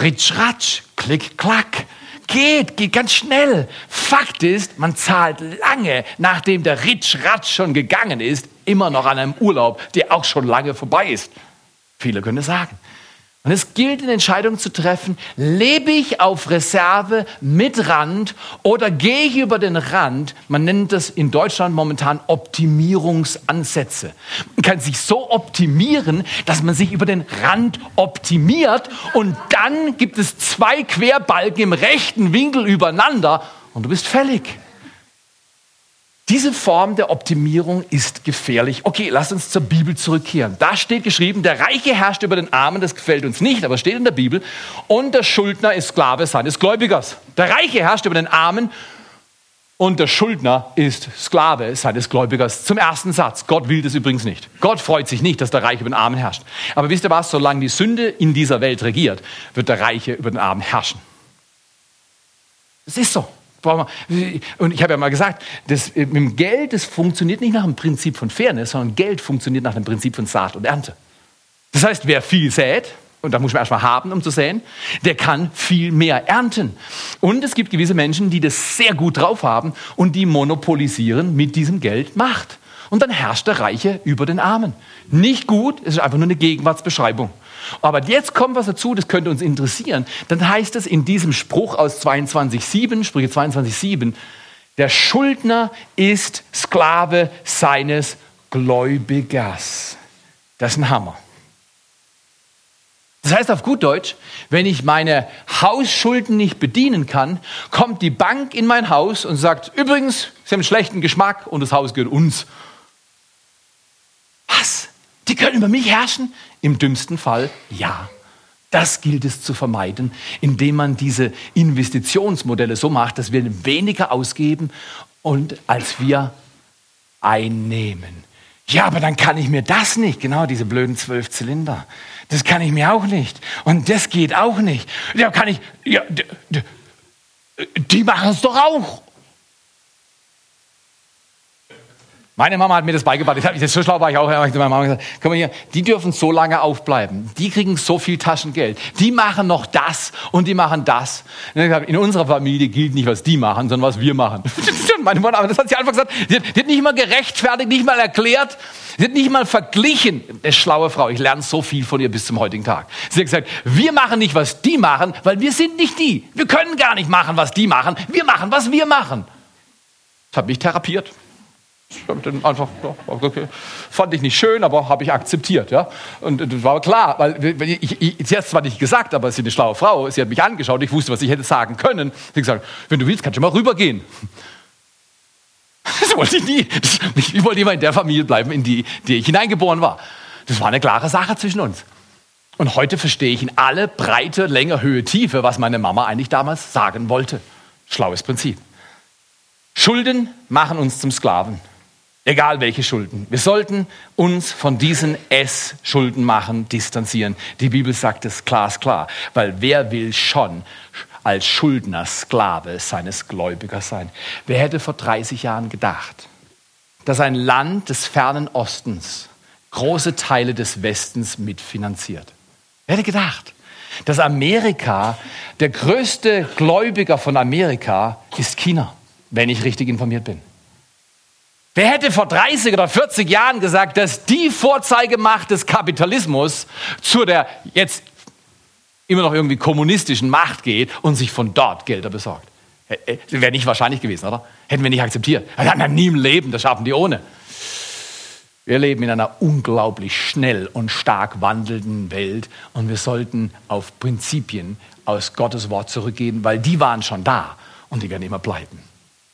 Ritsch, ratsch, klick, klack. Geht, geht ganz schnell. Fakt ist, man zahlt lange, nachdem der Ritsch, ratsch schon gegangen ist, immer noch an einem Urlaub, der auch schon lange vorbei ist. Viele können es sagen. Und es gilt, eine Entscheidung zu treffen, lebe ich auf Reserve mit Rand oder gehe ich über den Rand? Man nennt das in Deutschland momentan Optimierungsansätze. Man kann sich so optimieren, dass man sich über den Rand optimiert und dann gibt es zwei Querbalken im rechten Winkel übereinander und du bist fällig. Diese Form der Optimierung ist gefährlich. Okay, lass uns zur Bibel zurückkehren. Da steht geschrieben, der Reiche herrscht über den Armen, das gefällt uns nicht, aber steht in der Bibel. Und der Schuldner ist Sklave seines Gläubigers. Der Reiche herrscht über den Armen und der Schuldner ist Sklave seines Gläubigers. Zum ersten Satz. Gott will das übrigens nicht. Gott freut sich nicht, dass der Reiche über den Armen herrscht. Aber wisst ihr was? Solange die Sünde in dieser Welt regiert, wird der Reiche über den Armen herrschen. Es ist so. Und ich habe ja mal gesagt, das, mit dem Geld, das funktioniert nicht nach dem Prinzip von Fairness, sondern Geld funktioniert nach dem Prinzip von Saat und Ernte. Das heißt, wer viel sät, und da muss man erstmal haben, um zu säen, der kann viel mehr ernten. Und es gibt gewisse Menschen, die das sehr gut drauf haben und die monopolisieren mit diesem Geld Macht. Und dann herrscht der Reiche über den Armen. Nicht gut, es ist einfach nur eine Gegenwartsbeschreibung. Aber jetzt kommt was dazu, das könnte uns interessieren. Dann heißt es in diesem Spruch aus 22.7, Sprüche 22.7, der Schuldner ist Sklave seines Gläubigers. Das ist ein Hammer. Das heißt auf gut Deutsch, wenn ich meine Hausschulden nicht bedienen kann, kommt die Bank in mein Haus und sagt, übrigens, Sie haben einen schlechten Geschmack und das Haus gehört uns. Was? Die können über mich herrschen? Im dümmsten Fall ja. Das gilt es zu vermeiden, indem man diese Investitionsmodelle so macht, dass wir weniger ausgeben und als wir einnehmen. Ja, aber dann kann ich mir das nicht, genau diese blöden zwölf Zylinder. Das kann ich mir auch nicht. Und das geht auch nicht. Ja, kann ich, ja, die machen es doch auch. Meine Mama hat mir das beigebracht. Ich hab, so schlau war ich auch. Ich habe meiner Mama gesagt, komm mal hier, die dürfen so lange aufbleiben. Die kriegen so viel Taschengeld. Die machen noch das und die machen das. In unserer Familie gilt nicht, was die machen, sondern was wir machen. (laughs) Meine Mutter, aber das hat sie einfach gesagt. Sie hat, die hat nicht mal gerechtfertigt, nicht mal erklärt. Sie hat nicht mal verglichen. Eine schlaue Frau. Ich lerne so viel von ihr bis zum heutigen Tag. Sie hat gesagt, wir machen nicht, was die machen, weil wir sind nicht die. Wir können gar nicht machen, was die machen. Wir machen, was wir machen. Das hat mich therapiert. Ich habe den einfach, okay. fand ich nicht schön, aber habe ich akzeptiert. Ja? Und das war klar, weil ich, ich, sie hat es zwar nicht gesagt, aber sie ist eine schlaue Frau, sie hat mich angeschaut, ich wusste, was ich hätte sagen können. Sie hat gesagt, wenn du willst, kannst du mal rübergehen. Das wollte ich nie. Ich wollte immer in der Familie bleiben, in die, die ich hineingeboren war. Das war eine klare Sache zwischen uns. Und heute verstehe ich in alle Breite, Länge, Höhe, Tiefe, was meine Mama eigentlich damals sagen wollte. Schlaues Prinzip. Schulden machen uns zum Sklaven. Egal welche Schulden. Wir sollten uns von diesen S-Schulden machen, distanzieren. Die Bibel sagt es glasklar, weil wer will schon als Schuldner Sklave seines Gläubigers sein? Wer hätte vor 30 Jahren gedacht, dass ein Land des fernen Ostens große Teile des Westens mitfinanziert? Wer hätte gedacht, dass Amerika, der größte Gläubiger von Amerika, ist China, wenn ich richtig informiert bin? Wer hätte vor 30 oder 40 Jahren gesagt, dass die Vorzeigemacht des Kapitalismus zu der jetzt immer noch irgendwie kommunistischen Macht geht und sich von dort Gelder besorgt? Wäre nicht wahrscheinlich gewesen, oder? Hätten wir nicht akzeptiert. Haben nie im Leben, das schaffen die ohne. Wir leben in einer unglaublich schnell und stark wandelnden Welt und wir sollten auf Prinzipien aus Gottes Wort zurückgehen, weil die waren schon da und die werden immer bleiben.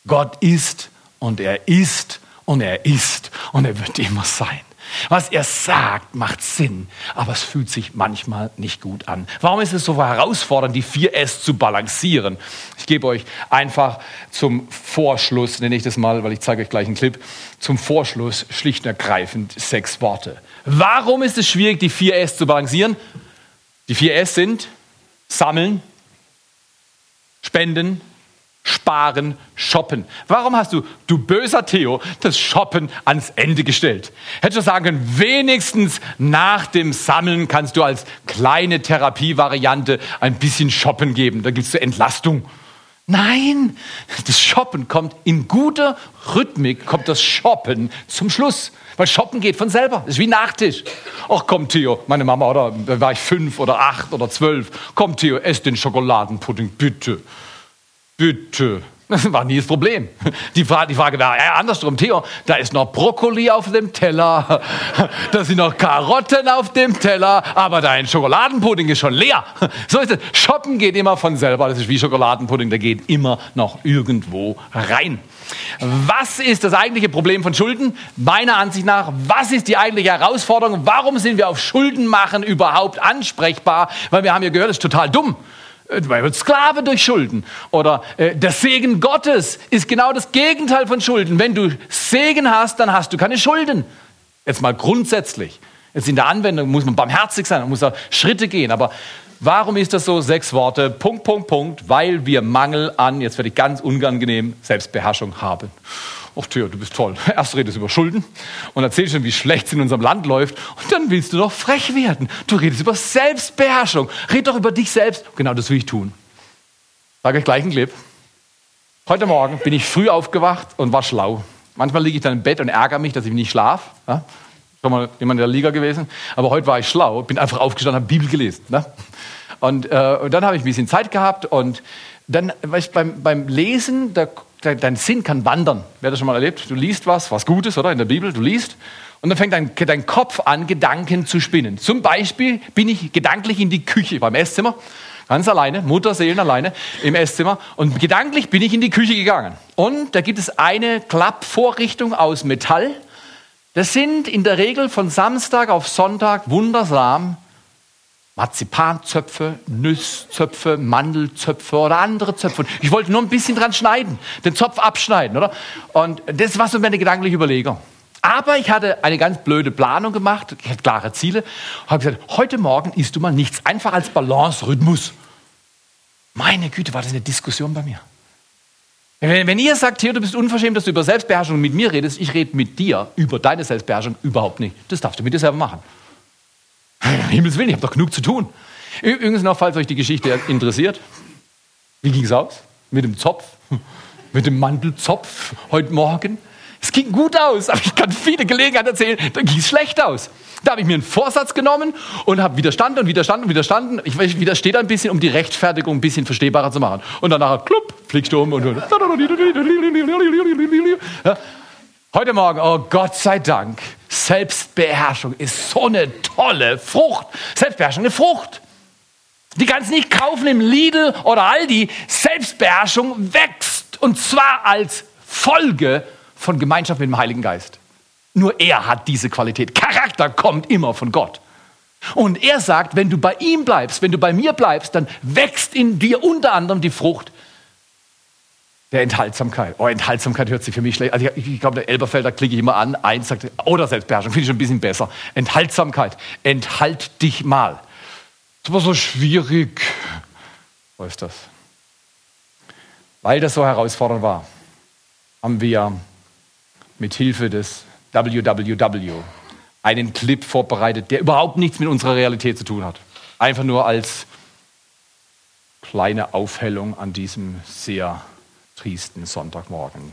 Gott ist und er ist und er ist und er wird immer sein. Was er sagt, macht Sinn, aber es fühlt sich manchmal nicht gut an. Warum ist es so herausfordernd, die 4S zu balancieren? Ich gebe euch einfach zum Vorschluss, nenne ich das mal, weil ich zeige euch gleich einen Clip, zum Vorschluss schlicht und ergreifend sechs Worte. Warum ist es schwierig, die 4S zu balancieren? Die 4S sind Sammeln, Spenden, Sparen, Shoppen. Warum hast du, du böser Theo, das Shoppen ans Ende gestellt? Hättest du sagen können, wenigstens nach dem Sammeln kannst du als kleine Therapievariante ein bisschen Shoppen geben. Da gibst du Entlastung. Nein, das Shoppen kommt in guter Rhythmik, kommt das Shoppen zum Schluss. Weil Shoppen geht von selber. Das ist wie Nachtisch. Ach komm, Theo, meine Mama, oder war ich fünf oder acht oder zwölf. Komm, Theo, ess den Schokoladenpudding, bitte. Bitte. Das (laughs) war nie das Problem. Die Frage, die Frage war eher andersrum. Theo, da ist noch Brokkoli auf dem Teller, (laughs) da sind noch Karotten auf dem Teller, aber dein Schokoladenpudding ist schon leer. (laughs) So ist es. Shoppen geht immer von selber. Das ist wie Schokoladenpudding, der geht immer noch irgendwo rein. Was ist das eigentliche Problem von Schulden? Meiner Ansicht nach, was ist die eigentliche Herausforderung? Warum sind wir auf Schulden machen überhaupt ansprechbar? Weil wir haben ja gehört, das ist total dumm. Äh, man wird Sklave durch Schulden. Oder äh, der Segen Gottes ist genau das Gegenteil von Schulden. Wenn du Segen hast, dann hast du keine Schulden. Jetzt mal grundsätzlich. Jetzt in der Anwendung muss man barmherzig sein, man muss auch Schritte gehen. Aber Warum ist das so? Sechs Worte. Punkt, Punkt, Punkt. Weil wir Mangel an, jetzt werde ich ganz unangenehm, Selbstbeherrschung haben. Ach Theo, du bist toll. Erst redest du über Schulden und erzählst schon, wie schlecht es in unserem Land läuft. Und dann willst du doch frech werden. Du redest über Selbstbeherrschung. Red doch über dich selbst. Genau das will ich tun. Sage euch gleich einen Clip. Heute Morgen bin ich früh aufgewacht und war schlau. Manchmal liege ich dann im Bett und ärgere mich, dass ich nicht schlafe. Ja? Schon mal jemand in der Liga gewesen. Aber heute war ich schlau, bin einfach aufgestanden, habe Bibel gelesen. Ne? Und, äh, und dann habe ich ein bisschen Zeit gehabt und dann, weißt, beim, beim Lesen, da, dein Sinn kann wandern. Wer das schon mal erlebt? Du liest was, was Gutes, oder? In der Bibel, du liest. Und dann fängt dein, dein Kopf an, Gedanken zu spinnen. Zum Beispiel bin ich gedanklich in die Küche beim Esszimmer, ganz alleine, Mutterseelen alleine im Esszimmer. Und gedanklich bin ich in die Küche gegangen. Und da gibt es eine Klappvorrichtung aus Metall. Das sind in der Regel von Samstag auf Sonntag wundersam Marzipanzöpfe, Nüsszöpfe, Mandelzöpfe oder andere Zöpfe. Ich wollte nur ein bisschen dran schneiden, den Zopf abschneiden, oder? Und das war so meine gedankliche Überlegung. Aber ich hatte eine ganz blöde Planung gemacht, ich hatte klare Ziele, habe gesagt, heute Morgen isst du mal nichts, einfach als Balance-Rhythmus. Meine Güte, war das eine Diskussion bei mir. Wenn, wenn ihr sagt, hier, du bist unverschämt, dass du über Selbstbeherrschung mit mir redest, ich rede mit dir über deine Selbstbeherrschung überhaupt nicht. Das darfst du mit dir selber machen. Himmels Willen, ich habe doch genug zu tun. Übrigens noch, falls euch die Geschichte interessiert. Wie ging es aus? Mit dem Zopf? (laughs) Mit dem Mandelzopf heute Morgen? Es ging gut aus, aber ich kann viele Gelegenheiten erzählen, da ging es schlecht aus. Da habe ich mir einen Vorsatz genommen und habe widerstanden und widerstanden und widerstanden. Ich widerstehe ein bisschen, um die Rechtfertigung ein bisschen verstehbarer zu machen. Und danach, klupp, fliegst du um und ja. Heute Morgen, oh Gott sei Dank, Selbstbeherrschung ist so eine tolle Frucht. Selbstbeherrschung, eine Frucht. Die kannst du nicht kaufen im Lidl oder Aldi. Selbstbeherrschung wächst und zwar als Folge von Gemeinschaft mit dem Heiligen Geist. Nur er hat diese Qualität. Charakter kommt immer von Gott. Und er sagt, wenn du bei ihm bleibst, wenn du bei mir bleibst, dann wächst in dir unter anderem die Frucht der Enthaltsamkeit. Oh, Enthaltsamkeit hört sich für mich schlecht. Also ich, ich glaube, der Elberfelder klicke ich immer an. Eins sagt, oder Selbstbeherrschung, finde ich schon ein bisschen besser. Enthaltsamkeit. Enthalt dich mal. Das war so schwierig. Wo ist das? Weil das so herausfordernd war, haben wir mit Hilfe des WWW einen Clip vorbereitet, der überhaupt nichts mit unserer Realität zu tun hat. Einfach nur als kleine Aufhellung an diesem sehr Sonntagmorgen.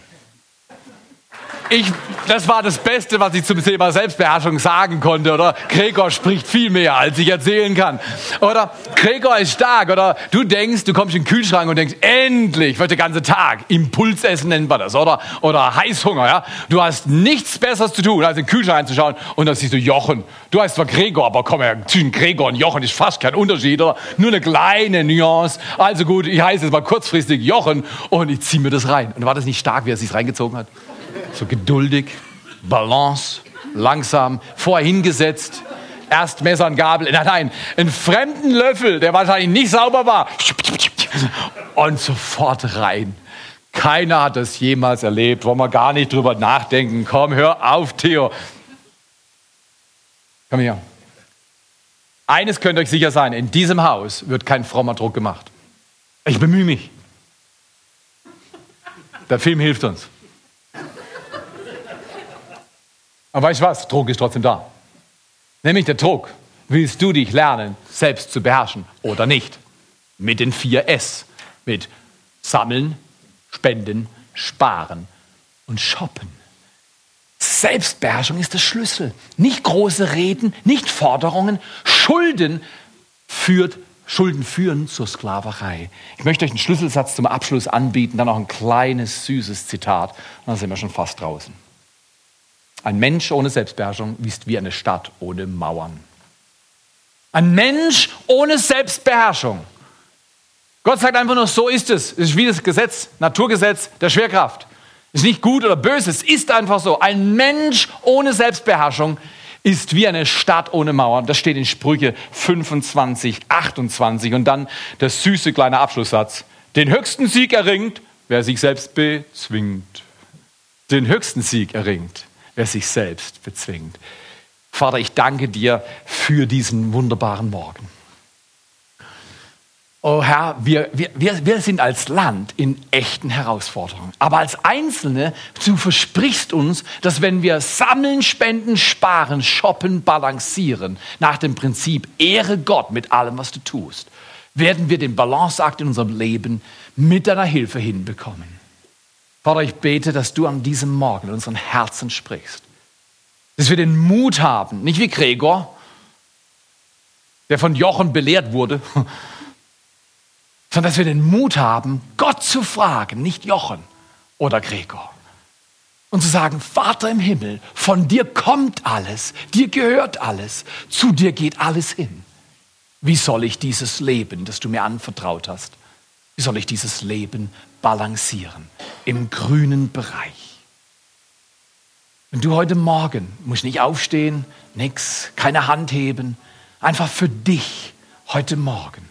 Ich, das war das Beste, was ich zum Thema Selbstbeherrschung sagen konnte, oder? Gregor spricht viel mehr, als ich erzählen kann. Oder Gregor ist stark, oder? Du denkst, du kommst in den Kühlschrank und denkst, endlich wird der ganze Tag. Impulsessen nennt man das, oder? Oder Heißhunger, ja? Du hast nichts Besseres zu tun, als in den Kühlschrank reinzuschauen und dann siehst du Jochen. Du heißt zwar Gregor, aber komm her, zwischen Gregor und Jochen ist fast kein Unterschied, oder? Nur eine kleine Nuance. Also gut, ich heiße jetzt mal kurzfristig Jochen und ich ziehe mir das rein. Und war das nicht stark, wie er sich reingezogen hat? So geduldig, Balance, langsam, vorhingesetzt. Erst Messer und Gabel, nein, nein, einen fremden Löffel, der wahrscheinlich nicht sauber war. Und sofort rein. Keiner hat das jemals erlebt, wollen wir gar nicht drüber nachdenken. Komm, hör auf, Theo. Komm her. Eines könnt ihr euch sicher sein, in diesem Haus wird kein frommer Druck gemacht. Ich bemühe mich. Der Film hilft uns. Aber weißt du was? Druck ist trotzdem da. Nämlich der Druck. Willst du dich lernen, selbst zu beherrschen oder nicht? Mit den vier S. Mit Sammeln, Spenden, Sparen und Shoppen. Selbstbeherrschung ist der Schlüssel. Nicht große Reden, nicht Forderungen. Schulden führt, Schulden führen zur Sklaverei. Ich möchte euch einen Schlüsselsatz zum Abschluss anbieten, dann auch ein kleines, süßes Zitat. Dann sind wir schon fast draußen. Ein Mensch ohne Selbstbeherrschung ist wie eine Stadt ohne Mauern. Ein Mensch ohne Selbstbeherrschung. Gott sagt einfach nur, so ist es. Es ist wie das Gesetz, Naturgesetz der Schwerkraft. Es ist nicht gut oder böse, es ist einfach so. Ein Mensch ohne Selbstbeherrschung ist wie eine Stadt ohne Mauern. Das steht in Sprüche 25, 28. Und dann der süße kleine Abschlusssatz. Den höchsten Sieg erringt, wer sich selbst bezwingt. Den höchsten Sieg erringt, wer sich selbst bezwingt. Vater, ich danke dir für diesen wunderbaren Morgen. Oh Herr, wir, wir, wir, sind als Land in echten Herausforderungen. Aber als Einzelne, du versprichst uns, dass wenn wir sammeln, spenden, sparen, shoppen, balancieren, nach dem Prinzip, ehre Gott mit allem, was du tust, werden wir den Balanceakt in unserem Leben mit deiner Hilfe hinbekommen. Vater, ich bete, dass du an diesem Morgen in unseren Herzen sprichst. Dass wir den Mut haben, nicht wie Gregor, der von Jochen belehrt wurde, (laughs) sondern dass wir den Mut haben, Gott zu fragen, nicht Jochen oder Gregor. Und zu sagen, Vater im Himmel, von dir kommt alles, dir gehört alles, zu dir geht alles hin. Wie soll ich dieses Leben, das du mir anvertraut hast, wie soll ich dieses Leben balancieren im grünen Bereich? Wenn du heute Morgen, musst nicht aufstehen, nix, keine Hand heben, einfach für dich heute Morgen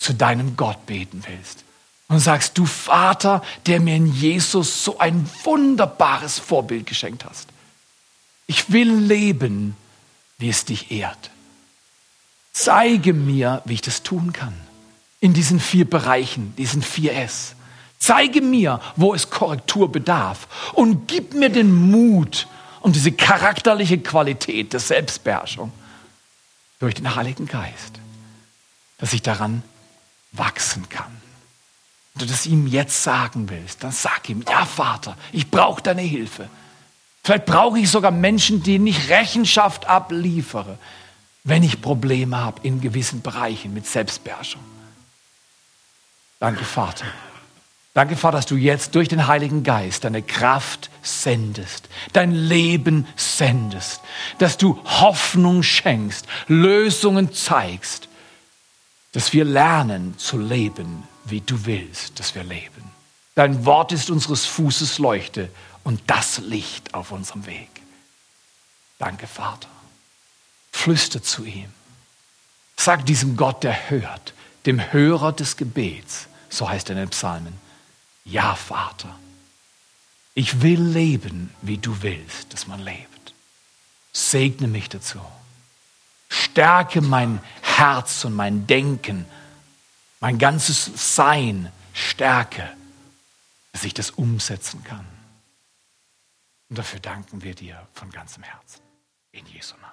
zu deinem Gott beten willst und sagst, du Vater, der mir in Jesus so ein wunderbares Vorbild geschenkt hast. Ich will leben, wie es dich ehrt. Zeige mir, wie ich das tun kann. In diesen vier Bereichen, diesen vier S. Zeige mir, wo es Korrektur bedarf. Und gib mir den Mut und diese charakterliche Qualität der Selbstbeherrschung durch den Heiligen Geist, dass ich daran wachsen kann. Wenn du das ihm jetzt sagen willst, dann sag ihm, ja Vater, ich brauche deine Hilfe. Vielleicht brauche ich sogar Menschen, denen ich Rechenschaft abliefere, wenn ich Probleme habe in gewissen Bereichen mit Selbstbeherrschung. Danke, Vater. Danke, Vater, dass du jetzt durch den Heiligen Geist deine Kraft sendest, dein Leben sendest, dass du Hoffnung schenkst, Lösungen zeigst dass wir lernen zu leben, wie du willst, dass wir leben. Dein Wort ist unseres Fußes Leuchte und das Licht auf unserem Weg. Danke, Vater. Flüster zu ihm. Sag diesem Gott, der hört, dem Hörer des Gebets, so heißt er in den Psalmen, ja, Vater, ich will leben, wie du willst, dass man lebt. Segne mich dazu. Stärke mein Herz und mein Denken, mein ganzes Sein stärke, dass ich das umsetzen kann. Und dafür danken wir dir von ganzem Herzen. In Jesu Namen. Amen.